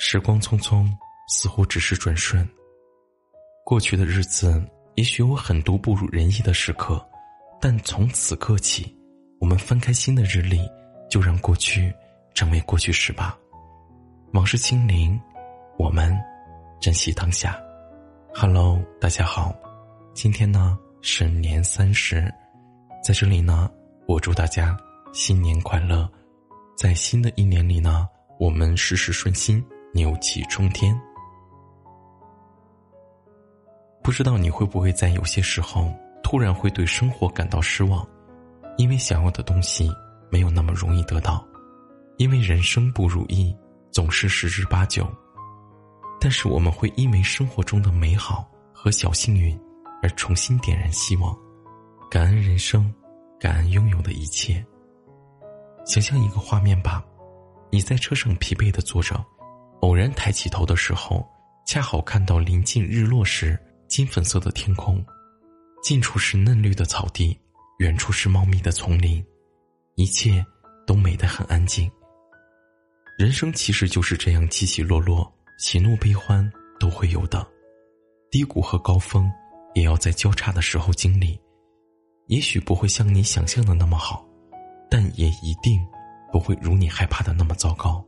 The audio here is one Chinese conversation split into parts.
时光匆匆，似乎只是转瞬。过去的日子，也许有很多不如人意的时刻，但从此刻起，我们翻开新的日历，就让过去成为过去时吧。往事清零，我们珍惜当下。Hello，大家好，今天呢是年三十，在这里呢，我祝大家新年快乐，在新的一年里呢，我们事事顺心。牛气冲天。不知道你会不会在有些时候突然会对生活感到失望，因为想要的东西没有那么容易得到，因为人生不如意总是十之八九。但是我们会因为生活中的美好和小幸运而重新点燃希望，感恩人生，感恩拥有的一切。想象一个画面吧，你在车上疲惫的坐着。偶然抬起头的时候，恰好看到临近日落时金粉色的天空，近处是嫩绿的草地，远处是茂密的丛林，一切都美得很安静。人生其实就是这样起起落落，喜怒悲欢都会有的，低谷和高峰也要在交叉的时候经历。也许不会像你想象的那么好，但也一定不会如你害怕的那么糟糕。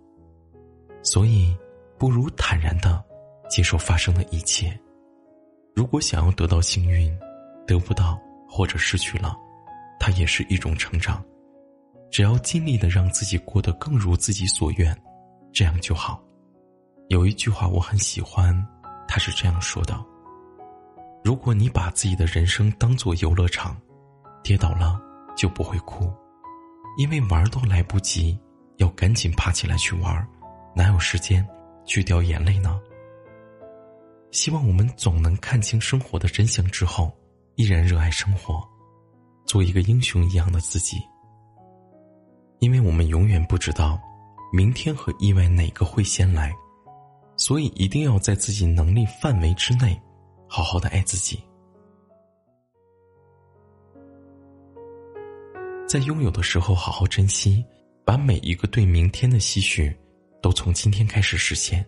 所以，不如坦然的接受发生的一切。如果想要得到幸运，得不到或者失去了，它也是一种成长。只要尽力的让自己过得更如自己所愿，这样就好。有一句话我很喜欢，他是这样说的：如果你把自己的人生当做游乐场，跌倒了就不会哭，因为玩都来不及，要赶紧爬起来去玩。哪有时间去掉眼泪呢？希望我们总能看清生活的真相之后，依然热爱生活，做一个英雄一样的自己。因为我们永远不知道明天和意外哪个会先来，所以一定要在自己能力范围之内，好好的爱自己。在拥有的时候好好珍惜，把每一个对明天的期许。都从今天开始实现。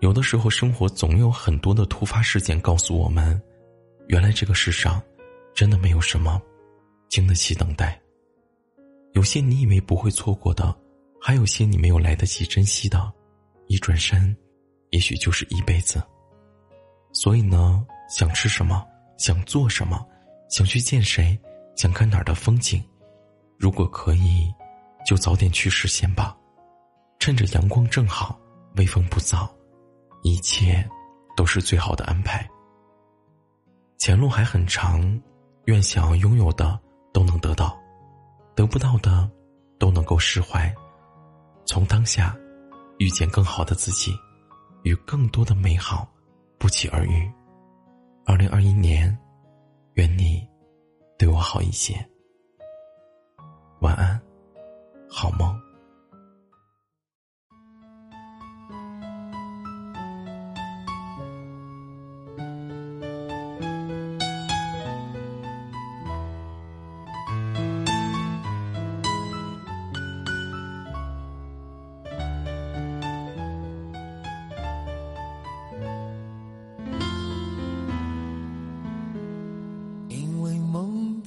有的时候，生活总有很多的突发事件告诉我们，原来这个世上真的没有什么经得起等待。有些你以为不会错过的，还有些你没有来得及珍惜的，一转身，也许就是一辈子。所以呢，想吃什么，想做什么，想去见谁，想看哪儿的风景，如果可以，就早点去实现吧。趁着阳光正好，微风不燥，一切都是最好的安排。前路还很长，愿想要拥有的都能得到，得不到的都能够释怀。从当下遇见更好的自己，与更多的美好不期而遇。二零二一年，愿你对我好一些。晚安，好梦。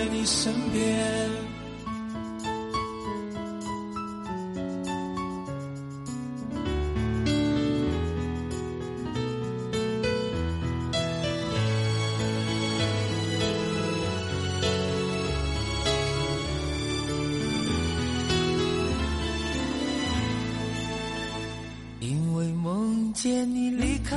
在你身边。因为梦见你离开，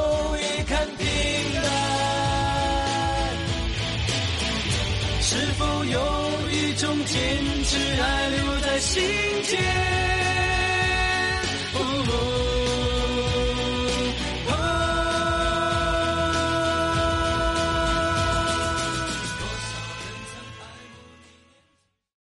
看平淡，是否有一种坚持还留在心间？